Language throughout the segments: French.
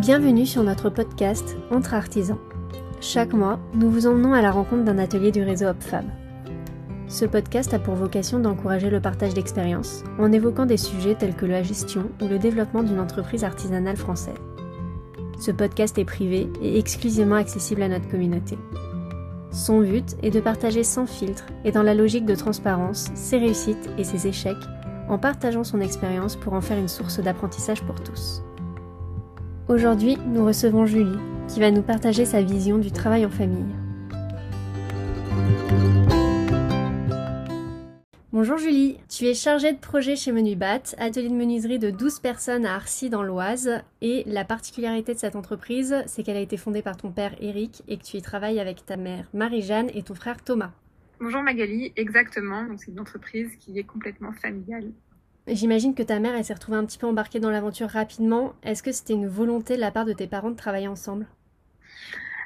Bienvenue sur notre podcast Entre artisans. Chaque mois, nous vous emmenons à la rencontre d'un atelier du réseau HopFab. Ce podcast a pour vocation d'encourager le partage d'expériences en évoquant des sujets tels que la gestion ou le développement d'une entreprise artisanale française. Ce podcast est privé et exclusivement accessible à notre communauté. Son but est de partager sans filtre et dans la logique de transparence ses réussites et ses échecs en partageant son expérience pour en faire une source d'apprentissage pour tous. Aujourd'hui, nous recevons Julie, qui va nous partager sa vision du travail en famille. Bonjour Julie, tu es chargée de projet chez Menubat, atelier de menuiserie de 12 personnes à Arcy dans l'Oise. Et la particularité de cette entreprise, c'est qu'elle a été fondée par ton père Eric et que tu y travailles avec ta mère Marie-Jeanne et ton frère Thomas. Bonjour Magali, exactement. c'est une entreprise qui est complètement familiale. J'imagine que ta mère, elle s'est retrouvée un petit peu embarquée dans l'aventure rapidement. Est-ce que c'était une volonté de la part de tes parents de travailler ensemble?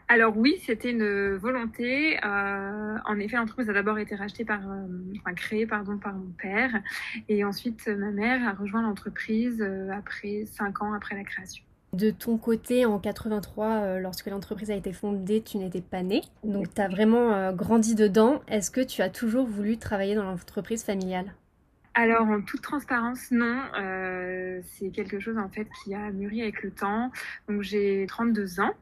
Alors oui, c'était une volonté. Euh, en effet, l'entreprise a d'abord été rachetée par, euh, enfin créée pardon par mon père, et ensuite ma mère a rejoint l'entreprise euh, après cinq ans après la création. De ton côté, en 83, lorsque l'entreprise a été fondée, tu n'étais pas née, donc tu as vraiment grandi dedans. Est-ce que tu as toujours voulu travailler dans l'entreprise familiale? Alors en toute transparence, non. Euh, c'est quelque chose en fait qui a mûri avec le temps. Donc j'ai 32 ans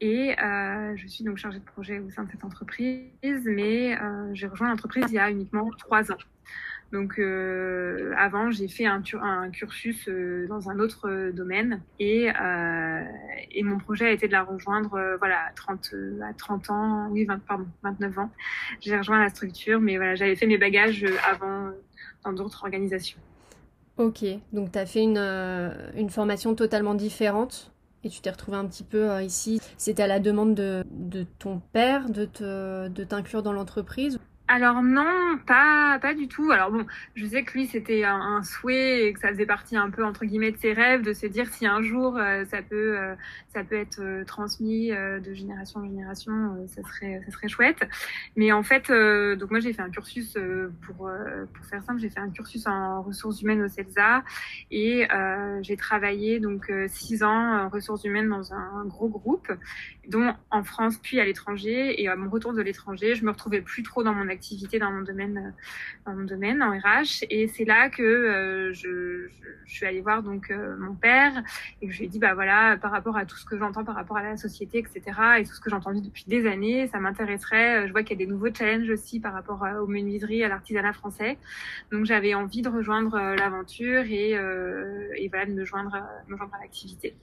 et euh, je suis donc chargée de projet au sein de cette entreprise, mais euh, j'ai rejoint l'entreprise il y a uniquement trois ans. Donc euh, avant, j'ai fait un, un cursus euh, dans un autre euh, domaine et, et mon projet a été de la rejoindre voilà, à 30, à 30 ans, oui, 20, pardon, 29 ans. J'ai rejoint la structure, mais voilà, j'avais fait mes bagages avant dans d'autres organisations. Ok, donc tu as fait une, une formation totalement différente et tu t'es retrouvée un petit peu ici. C'était à la demande de, de ton père de t'inclure de dans l'entreprise alors non, pas pas du tout. Alors bon, je sais que lui c'était un, souhait et que ça faisait partie un peu entre guillemets de ses rêves de se dire si un jour euh, ça peut euh, ça peut être euh, transmis de génération en génération, ça serait ça serait chouette. Mais en fait, donc moi j'ai fait un cursus pour pour faire simple, j'ai fait un cursus en ressources humaines au CELSA et j'ai travaillé donc six ans en ressources humaines dans un, gros groupe, dont en France puis à l'étranger. Et à mon retour de l'étranger, je me retrouvais plus trop dans mon activité dans mon domaine, euh, dans mon domaine en RH. Et c'est là que euh, je, je, suis allée voir donc euh, mon père et que je lui ai dit bah voilà par rapport à tout ce que j'entends par rapport à la société, etc. Et tout ce que j'ai entendu depuis des années, ça m'intéresserait. Je vois qu'il y a des nouveaux challenges aussi par rapport aux menuiseries, à l'artisanat français. Donc j'avais envie de rejoindre l'aventure et, et voilà de me joindre, me joindre à l'activité.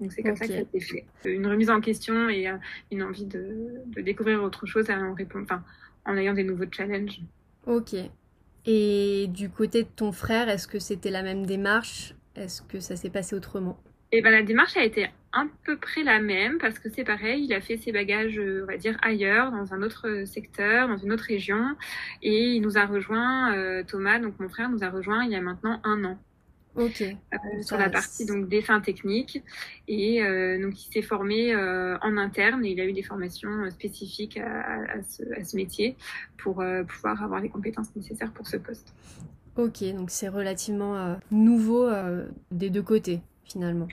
Donc c'est comme ça que ça a été fait. Une remise en question et une envie de, de découvrir autre chose en, répond, enfin, en ayant des nouveaux challenges. Ok. Et du côté de ton frère, est-ce que c'était la même démarche? Est-ce que ça s'est passé autrement? Eh ben la démarche a été à peu près la même parce que c'est pareil, il a fait ses bagages, on va dire ailleurs, dans un autre secteur, dans une autre région, et il nous a rejoint, euh, Thomas, donc mon frère, nous a rejoint il y a maintenant un an. Euh, sur la partie donc dessin technique. Et euh, donc il s'est formé euh, en interne. Et il a eu des formations spécifiques à, ce, à ce, métier pour pouvoir avoir les compétences nécessaires pour ce poste. Ok, donc c'est relativement nouveau des deux côtés finalement.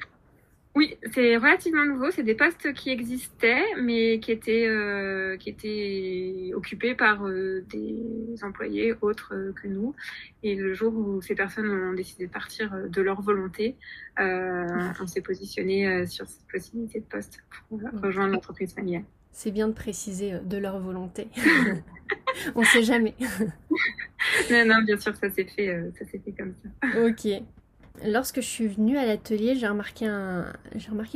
Oui, c'est relativement nouveau. C'est des postes qui existaient, mais qui étaient, euh, qui étaient occupés par euh, des employés autres euh, que nous. Et le jour où ces personnes ont décidé de partir de leur volonté, on s'est positionné sur cette possibilité de poste pour rejoindre l'entreprise familiale. C'est bien de préciser de leur volonté. on ne sait jamais. non, non, bien sûr, ça s'est fait, ça s'est fait comme ça. Ok. Lorsque je suis venue à l'atelier, j'ai remarqué,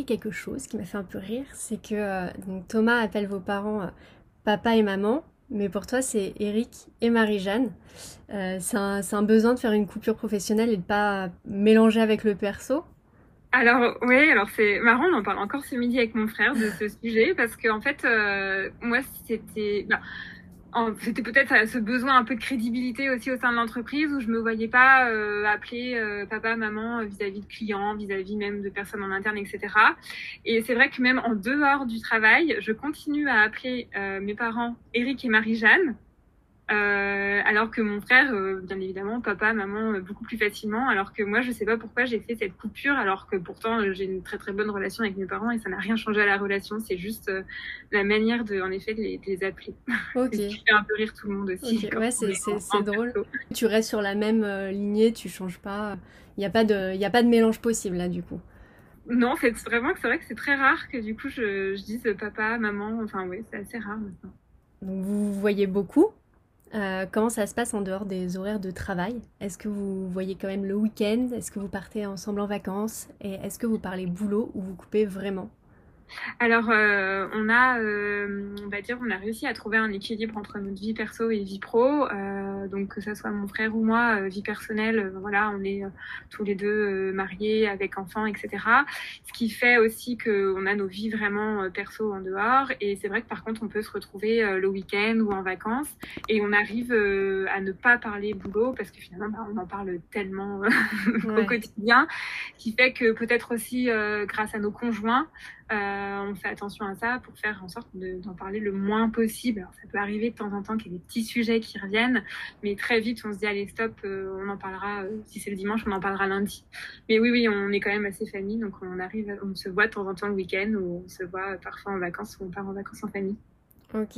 quelque chose qui m'a fait un peu rire. C'est que euh, Thomas appelle vos parents euh, papa et maman, mais pour toi, c'est Eric et Marie-Jeanne. Euh, c'est, un, besoin de faire une coupure professionnelle et de pas mélanger avec le perso. Alors oui, alors c'est marrant, on en parle encore ce midi avec mon frère de ce sujet parce que en fait, moi, c'était c'était peut-être ce besoin un peu de crédibilité aussi au sein de l'entreprise où je me voyais pas euh, appeler euh, papa, maman euh, vis-à-vis de clients, vis-à-vis même de personnes en interne, etc. Et c'est vrai que même en dehors du travail, je continue à appeler mes parents Eric et Marie-Jeanne Euh, alors que mon frère, euh, bien évidemment, papa, maman, euh, beaucoup plus facilement. Alors que moi, je sais pas pourquoi j'ai fait cette coupure, alors que pourtant j'ai une très très bonne relation avec mes parents et ça n'a rien changé à la relation. C'est juste la manière de, en effet, de les, appeler. Ok. qui fait un peu rire tout le monde aussi. Ouais, c'est drôle. Tu restes sur la même lignée, tu changes pas. Il n'y a pas de, il a pas de mélange possible là, du coup. Non, c'est vraiment que c'est vrai que c'est très rare que du coup je, je dise papa, maman. Enfin, oui, c'est assez rare maintenant. Donc vous voyez beaucoup? Euh, comment ça se passe en dehors des horaires de travail? Est-ce que vous voyez quand même le week-end? Est-ce que vous partez ensemble en vacances? Et est-ce que vous parlez boulot ou vous coupez vraiment? Alors, euh, on a, euh, on va dire, on a réussi à trouver un équilibre entre notre vie perso et vie pro. Euh, donc, que ce soit mon frère ou moi, vie personnelle, voilà, on est tous les deux mariés avec enfants, etc. Ce qui fait aussi qu'on a nos vies vraiment perso en dehors. Et c'est vrai que par contre, on peut se retrouver le week-end ou en vacances et on arrive à ne pas parler boulot parce que finalement, bah, on en parle tellement au quotidien, qui fait que peut-être aussi grâce à nos conjoints, euh, on fait attention à ça pour faire en sorte d'en parler le moins possible. Alors, ça peut arriver de temps en temps qu'il y ait des petits sujets qui reviennent, mais très vite on se dit allez stop, euh, on en parlera. Euh, si c'est le dimanche, on en parlera lundi. Mais oui, oui, on est quand même assez famille, donc on arrive, on se voit de temps en temps le week-end ou on se voit parfois en vacances ou on part en vacances en famille. Ok.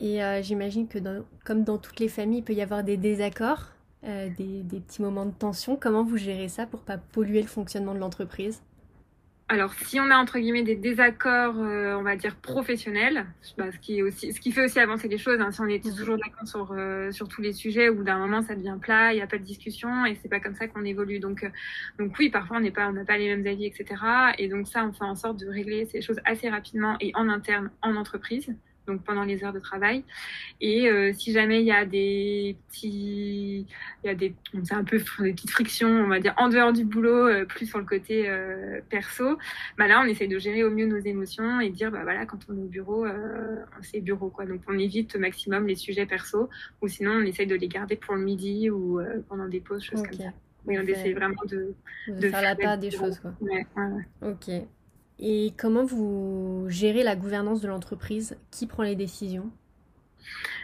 Et j'imagine que comme dans toutes les familles, il peut y avoir des désaccords, des, des petits moments de tension. Comment vous gérez ça pour pas polluer le fonctionnement de l'entreprise? Alors, si on a entre guillemets des désaccords, euh, on va dire professionnels, bah, ce qui est aussi, ce qui fait aussi avancer les choses. Hein, si on est mhm. toujours d'accord sur euh, sur tous les sujets, ou d'un moment ça devient plat, il n'y a pas de discussion, et c'est pas comme ça qu'on évolue. Donc, euh, donc oui, parfois on n'est pas, on n'a pas les mêmes avis, etc. Et donc ça, on fait en sorte de régler ces choses assez rapidement et en interne en entreprise donc pendant les heures de travail. Et euh, si jamais il y a des petits, il y a des, c'est un peu des petites frictions, on va dire en dehors du boulot, euh, plus sur le côté euh, perso, bah là on essaye de gérer au mieux nos émotions et dire bah voilà quand on est au bureau, c'est bureau quoi, donc on évite au maximum les sujets perso, ou sinon on essaye de les garder pour le midi ou pendant des pauses, choses comme ça. Oui, on essaie vraiment de, de, faire, la part des choses quoi. Ouais, ouais, Ok. Et comment vous gérez la gouvernance de l'entreprise? Qui prend les décisions?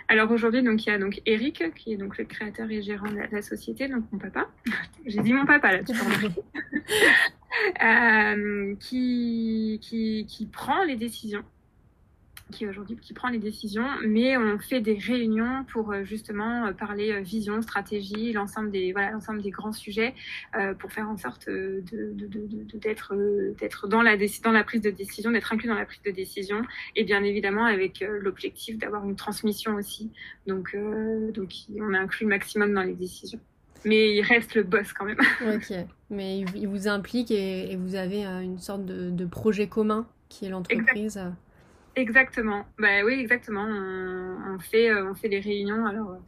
Alors aujourd'hui, donc il y a donc Eric qui est donc le créateur et gérant de la, société, donc mon papa. J'ai dit mon papa là, tu euh, qui, qui, qui prend les décisions qui aujourd'hui qui prend les décisions, mais on fait des réunions pour euh, justement euh, parler euh, vision, stratégie, l'ensemble des voilà l'ensemble des grands sujets pour faire en sorte de, d'être d'être dans la dans la prise de décision, d'être inclus dans la prise de décision, et bien évidemment avec l'objectif d'avoir une transmission aussi. Donc donc on a inclus le maximum dans les décisions. Mais il reste le boss quand même. Ok, mais il vous implique et, vous avez une sorte de projet commun qui est l'entreprise. Exactement. Bah oui, exactement. On, fait, euh, on fait des réunions. Alors, euh,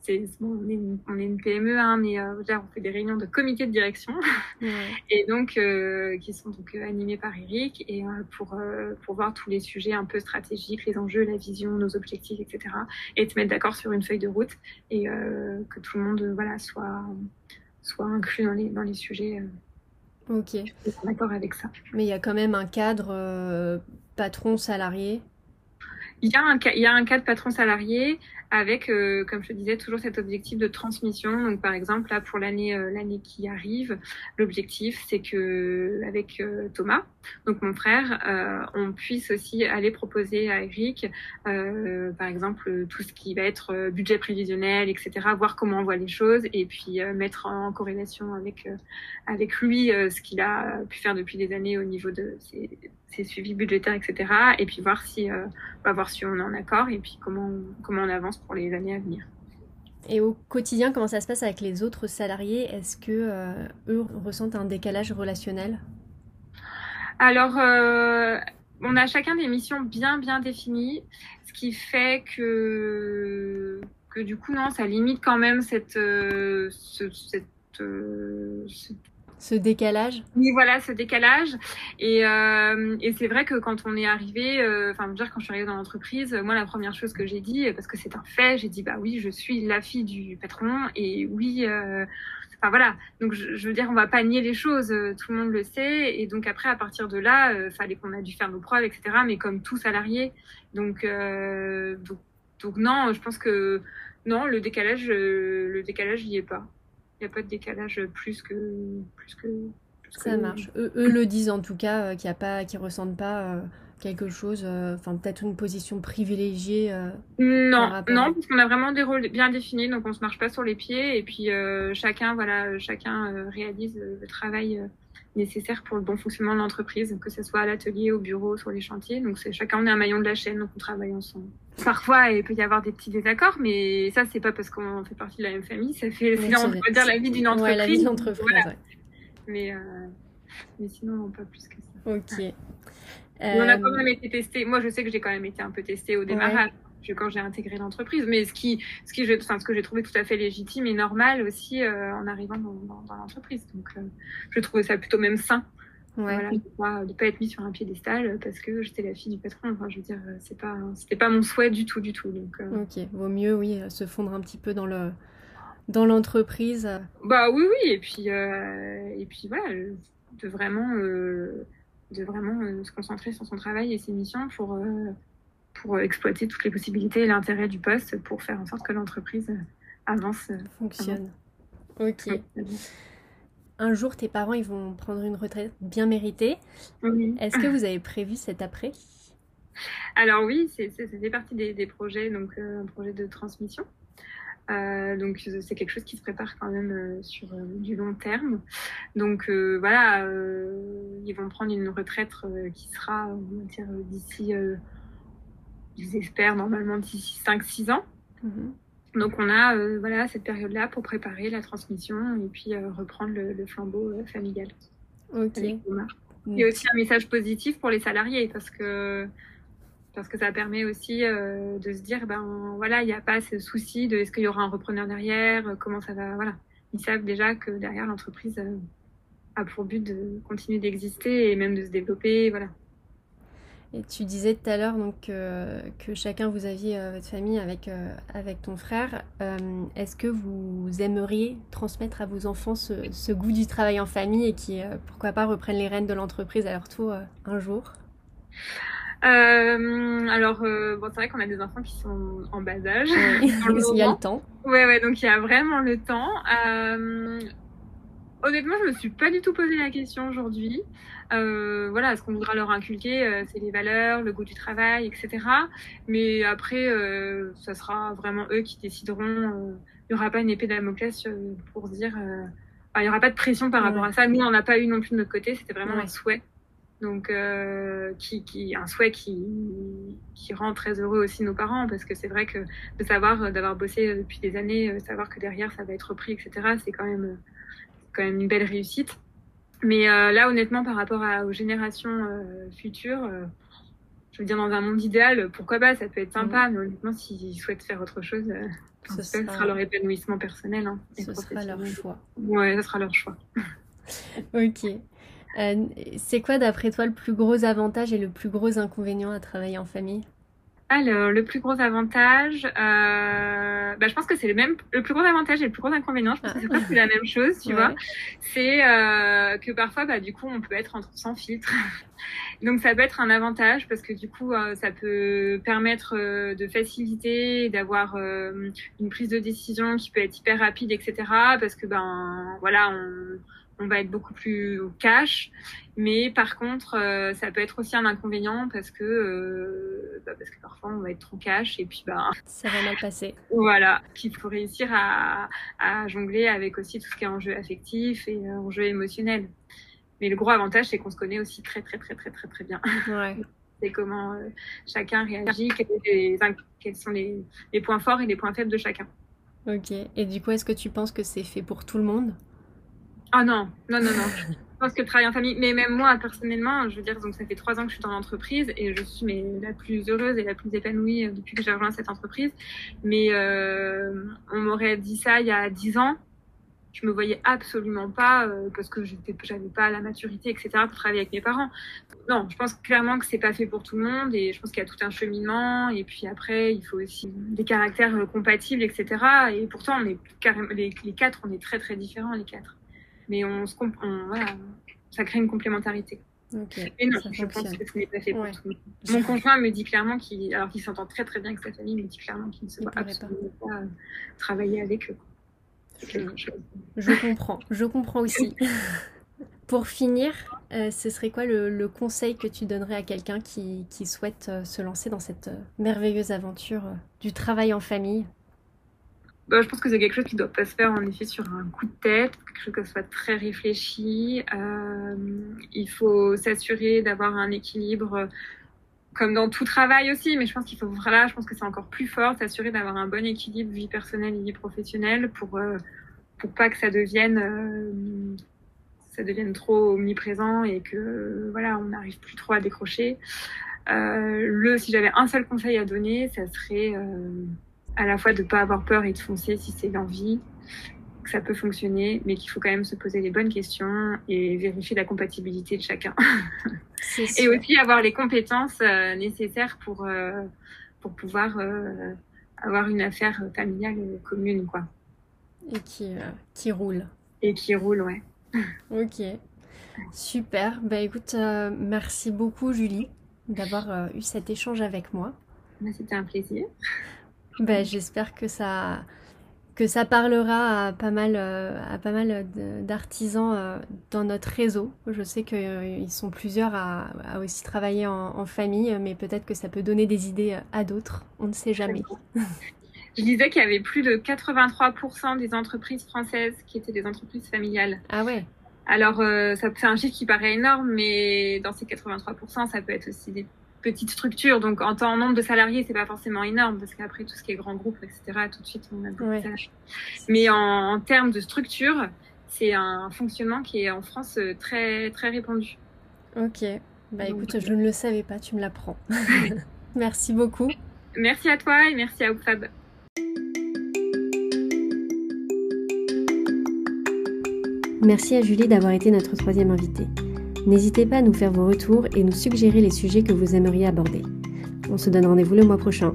c'est bon, on, est une, on est une PME, hein, mais euh, on fait des réunions de comité de direction, et donc qui sont donc animées par Eric, et pour pour voir tous les sujets un peu stratégiques, les enjeux, la vision, nos objectifs, etc. Et te mettre d'accord sur une feuille de route et que tout le monde voilà soit soit inclus dans les dans les sujets. Ok. Je suis d'accord avec ça. Mais il y a quand même un cadre patron salarié il y, a un, il y a un cadre patron salarié avec, euh, comme je te disais, toujours cet objectif de transmission. Donc, par exemple, là, pour l'année euh, l'année qui arrive, l'objectif, c'est que avec euh, Thomas, donc mon frère, on puisse aussi aller proposer à Eric, par exemple, tout ce qui va être budget prévisionnel, etc., voir comment on voit les choses et puis mettre en corrélation avec avec lui ce qu'il a pu faire depuis des années au niveau de ses ses suivis budgétaires, etc. Et puis voir si, euh, va voir si on est en accord et puis comment, comment on avance pour les années à venir. Et au quotidien, comment ça se passe avec les autres salariés? Est-ce que euh, eux ressentent un décalage relationnel? Alors, euh, on a chacun des missions bien bien définies, ce qui fait que que du coup non, ça limite quand même cette, cette ce décalage Oui, voilà, ce décalage. Et, euh, et c'est vrai que quand on est arrivé, euh, enfin, dire, quand je suis arrivée dans l'entreprise, moi, la première chose que j'ai dit, parce que c'est un fait, j'ai dit, bah oui, je suis la fille du patron, et oui, euh, enfin voilà. Donc, je, veux dire, on va pas nier les choses, tout le monde le sait. Et donc, après, à partir de là, fallait qu'on a dû faire nos preuves, etc. Mais comme tout salarié. Donc, donc, donc, non, je pense que non, le décalage, le décalage, n'y est pas. Il n'y a pas de décalage plus que. Plus que ça marche. Eux, le disent en tout cas, qu'il a pas, qu'ils ressentent pas quelque chose, euh, enfin peut-être une position privilégiée euh, Non, non, parce qu'on a vraiment des rôles bien définis, donc on se marche pas sur les pieds et puis euh, chacun, voilà, chacun réalise le travail nécessaire pour le bon fonctionnement de l'entreprise, que ce soit à l'atelier, au bureau, sur les chantiers. Donc c'est chacun on est un maillon de la chaîne, donc on travaille ensemble. Parfois il peut y avoir des petits désaccords, mais ça c'est pas parce qu'on fait partie de la même famille, ça fait, on peut dire la vie d'une entreprise. la vie d'une entreprise. Mais mais sinon pas plus que ça. Ok. On a quand euh, même été testé. Moi, je sais que j'ai quand même été un peu testé au démarrage. Quand j'ai intégré l'entreprise, mais ce qui, ce qui, enfin, ce que j'ai trouvé tout à fait légitime et normal aussi euh, en arrivant dans, dans, l'entreprise. Donc, euh, je trouvais ça plutôt même sain. Ouais. Voilà, de ne pas, être mis sur un piédestal parce que j'étais la fille du patron. Enfin, je veux dire, c'est pas, c'était pas mon souhait du tout, du tout. Donc, ok, vaut mieux, oui, se fondre un petit peu dans le, dans l'entreprise. Bah oui, oui, et puis, et puis voilà, de vraiment de vraiment euh, se concentrer sur son travail et ses missions pour, euh, pour exploiter toutes les possibilités et l'intérêt du poste pour faire en sorte que l'entreprise avance. Euh, Fonctionne. Ok. Un jour, tes parents, ils vont prendre une retraite bien méritée. Est-ce que vous avez prévu cet après? Alors oui, fait partie des, des projets, donc un projet de transmission. Euh, donc c'est quelque chose qui se prépare quand même euh, sur euh, du long terme. Donc voilà, ils vont prendre une retraite qui sera, d'ici, j'espère normalement d'ici 5-6 ans. Mhm. Donc on a voilà cette période-là pour préparer la transmission et puis reprendre le, flambeau familial. Ok. Il y a aussi un message positif pour les salariés parce que parce que ça permet aussi euh, de se dire ben voilà il n'y a pas ce souci de est-ce qu'il y aura un repreneur derrière euh, comment ça va voilà ils savent déjà que derrière l'entreprise euh, a pour but de continuer d'exister et même de se développer voilà et tu disais tout à l'heure donc que chacun vous aviez votre famille avec avec ton frère est-ce que vous aimeriez transmettre à vos enfants ce, ce goût du travail en famille et qui pourquoi pas reprennent les rênes de l'entreprise à leur tour un jour? Euh, alors, euh, bon, c'est vrai qu'on a des enfants qui sont en bas âge. il y a le temps. Ouais, ouais, donc il y a vraiment le temps. Euh, honnêtement, je me suis pas du tout posé la question aujourd'hui. Euh, voilà, ce qu'on voudra leur inculquer, euh, c'est les valeurs, le goût du travail, etc. Mais après, euh, ça sera vraiment eux qui décideront. Il n'y aura pas une épée d'Amoclès pour dire. il n'y aura pas de pression par rapport à ça. Nous, on n'a pas eu non plus de notre côté. C'était vraiment un souhait donc, euh, qui, qui, un souhait qui, qui rend très heureux aussi nos parents, parce que c'est vrai que de savoir, euh, d'avoir bossé depuis des années, euh, savoir que derrière ça va être repris, etc., c'est quand même, quand même une belle réussite. Mais là, honnêtement, par rapport à, aux générations futures, je veux dire, dans un monde idéal, pourquoi pas, ça peut être sympa, mmh. mais honnêtement, s'ils souhaitent faire autre chose, ce sera... leur épanouissement personnel. Hein, ce sera leur choix. Ouais, ce sera leur choix. ok. Euh, c'est quoi d'après toi le plus gros avantage et le plus gros inconvénient à travailler en famille? Alors, le plus gros avantage, euh, bah, je pense que c'est le même, le plus gros avantage et le plus gros inconvénient. Je pense que c'est presque la même chose, tu vois. C'est euh, que parfois, bah, du coup, on peut être sans filtre. Donc, ça peut être un avantage parce que du coup, euh, ça peut permettre euh, de faciliter, d'avoir euh, une prise de décision qui peut être hyper rapide, etc. Parce que ben, voilà, on on va être beaucoup plus cash. Mais par contre, euh, ça peut être aussi un inconvénient parce que, euh, bah, parce que parfois on va être trop cash et puis bah, ça va mal passer. Voilà, qu'il faut réussir à, à, jongler avec aussi tout ce qui est enjeu affectif et euh, enjeu émotionnel. Mais le gros avantage, c'est qu'on se connaît aussi très très très très très très bien. Ouais. c'est comment chacun réagit, quels, sont les, les points forts et les points faibles de chacun. Ok. Et du coup, est-ce que tu penses que c'est fait pour tout le monde? Ah non, non, non, non. je pense que le travail en famille, mais même moi personnellement, je veux dire, donc ça fait trois ans que je suis dans l'entreprise et je suis mais la plus heureuse et la plus épanouie euh, depuis que j'ai rejoint cette entreprise. Mais euh, on m'aurait dit ça il y a dix ans, je me voyais absolument pas euh, parce que j'avais pas la maturité, etc. pour travailler avec mes parents. Non, je pense clairement que c'est pas fait pour tout le monde et je pense qu'il y a tout un cheminement et puis après il faut aussi des caractères compatibles, etc. Et pourtant on est les, les quatre, on est très très différents les quatre mais on se voilà, ça crée une complémentarité. Et non, je pense que ce n'est pas fait pour tout. Mon conjoint me dit clairement qu'il, alors qu'il s'entend très très bien avec sa famille, il me dit clairement qu'il ne se voit absolument pas. pas travailler avec eux. Je, comprends, je comprends aussi. Pour finir, euh, ce serait quoi le, conseil que tu donnerais à quelqu'un qui, souhaite euh, se lancer dans cette euh, merveilleuse aventure du travail en famille? Bah, je pense que c'est quelque chose qui ne doit pas se faire en effet sur un coup de tête, quelque chose qui soit très réfléchi. il faut s'assurer d'avoir un équilibre comme dans tout travail aussi, mais je pense qu'il faut là, je pense que c'est encore plus fort, s'assurer d'avoir un bon équilibre vie personnelle et vie professionnelle pour euh, pas que ça devienne euh, ça devienne trop omniprésent et que voilà, on n'arrive plus trop à décrocher. Euh, le si j'avais un seul conseil à donner, ça serait à la fois de pas avoir peur et de foncer si c'est l'envie, que ça peut fonctionner, mais qu'il faut quand même se poser les bonnes questions et vérifier la compatibilité de chacun. et aussi avoir les compétences euh, nécessaires pour, euh, pour pouvoir euh, avoir une affaire familiale commune, quoi. Et qui, qui roule. Et qui roule, ouais. ok. Super. Bah écoute, merci beaucoup Julie d'avoir eu cet échange avec moi. Bah, c'était un plaisir. Bah, J'espère que ça, que ça parlera à pas mal, euh, à pas mal d'artisans euh, dans notre réseau. Je sais qu'ils euh, sont plusieurs à, aussi travailler en, famille, mais peut-être que ça peut donner des idées à d'autres. On ne sait jamais. Je disais qu'il y avait plus de 83% des entreprises françaises qui étaient des entreprises familiales. Ah ouais. Alors, ça c'est un chiffre qui paraît énorme, mais dans ces 83%, ça peut être aussi des petite structure. Donc, en temps nombre de salariés, c'est pas forcément énorme parce qu'après tout ce qui est grand groupe, etc., tout de suite, on a beaucoup de Mais en, termes de structure, c'est un fonctionnement qui est en France euh, très, très répandu. Ok. Bah écoute, je ne le savais pas, tu me l'apprends. merci beaucoup. Merci à toi et merci à Oupfab. Merci à Julie d'avoir été notre troisième invitée. N'hésitez pas à nous faire vos retours et nous suggérer les sujets que vous aimeriez aborder. On se donne rendez-vous le mois prochain.